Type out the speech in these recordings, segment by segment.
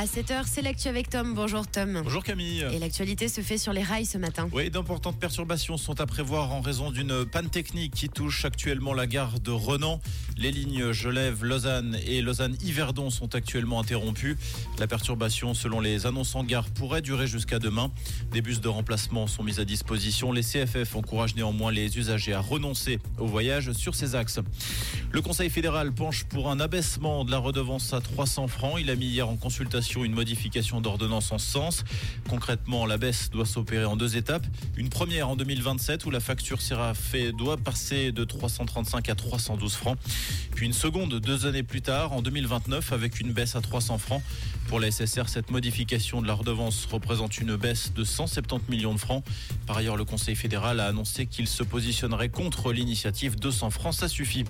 À 7h, c'est l'actu avec Tom. Bonjour Tom. Bonjour Camille. Et l'actualité se fait sur les rails ce matin. Oui, d'importantes perturbations sont à prévoir en raison d'une panne technique qui touche actuellement la gare de Renan. Les lignes Gelève, Lausanne et Lausanne-Yverdon sont actuellement interrompues. La perturbation, selon les annonces en gare, pourrait durer jusqu'à demain. Des bus de remplacement sont mis à disposition. Les CFF encouragent néanmoins les usagers à renoncer au voyage sur ces axes. Le Conseil fédéral penche pour un abaissement de la redevance à 300 francs. Il a mis hier en consultation une modification d'ordonnance en ce sens. Concrètement, la baisse doit s'opérer en deux étapes. Une première en 2027 où la facture sera fait, doit passer de 335 à 312 francs. Puis une seconde deux années plus tard, en 2029, avec une baisse à 300 francs. Pour la SSR, cette modification de la redevance représente une baisse de 170 millions de francs. Par ailleurs, le Conseil fédéral a annoncé qu'il se positionnerait contre l'initiative 200 francs, ça suffit.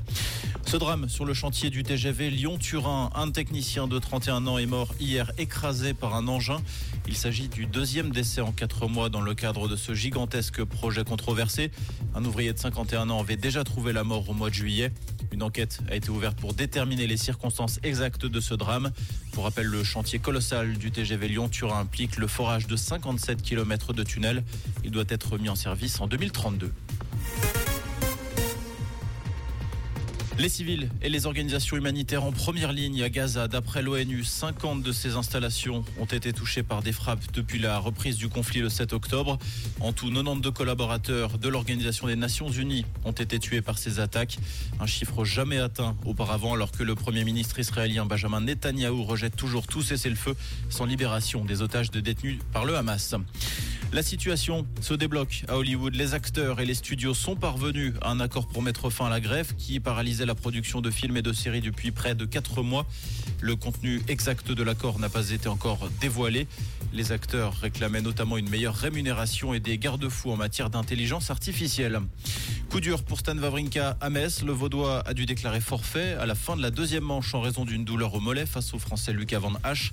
Ce drame sur le chantier du TGV Lyon-Turin, un technicien de 31 ans est mort hier écrasé par un engin. Il s'agit du deuxième décès en quatre mois dans le cadre de ce gigantesque projet controversé. Un ouvrier de 51 ans avait déjà trouvé la mort au mois de juillet. Une enquête a été ouverte pour déterminer les circonstances exactes de ce drame. Pour rappel, le chantier colossal du TGV Lyon-Turin implique le forage de 57 km de tunnel. Il doit être mis en service en 2032. Les civils et les organisations humanitaires en première ligne à Gaza. D'après l'ONU, 50 de ces installations ont été touchées par des frappes depuis la reprise du conflit le 7 octobre. En tout, 92 collaborateurs de l'Organisation des Nations Unies ont été tués par ces attaques. Un chiffre jamais atteint auparavant alors que le Premier ministre israélien Benjamin Netanyahou rejette toujours tout cessez-le-feu sans libération des otages de détenus par le Hamas. La situation se débloque à Hollywood. Les acteurs et les studios sont parvenus à un accord pour mettre fin à la grève qui paralysait la production de films et de séries depuis près de 4 mois. Le contenu exact de l'accord n'a pas été encore dévoilé. Les acteurs réclamaient notamment une meilleure rémunération et des garde-fous en matière d'intelligence artificielle. Coup dur pour Stan Wawrinka à Metz. Le Vaudois a dû déclarer forfait à la fin de la deuxième manche en raison d'une douleur au mollet face au Français Lucas Van Hache.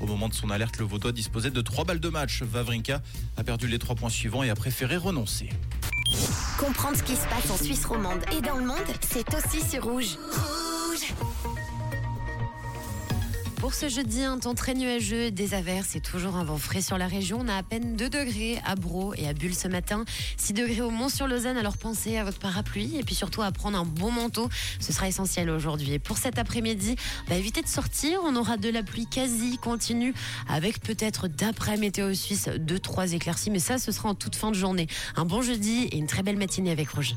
Au moment de son alerte, le Vaudois disposait de trois balles de match. Wawrinka a perdu les trois points suivants et a préféré renoncer. Comprendre ce qui se passe en Suisse romande et dans le monde, c'est aussi sur Rouge. Pour ce jeudi, un temps très nuageux, des averses et toujours un vent frais sur la région. On a à peine 2 degrés à Bro et à Bulle ce matin, 6 degrés au Mont-sur-Lausanne. Alors pensez à votre parapluie et puis surtout à prendre un bon manteau. Ce sera essentiel aujourd'hui. Et pour cet après-midi, évitez de sortir. On aura de la pluie quasi continue avec peut-être d'après Météo Suisse 2-3 éclaircies. Mais ça, ce sera en toute fin de journée. Un bon jeudi et une très belle matinée avec Rouge.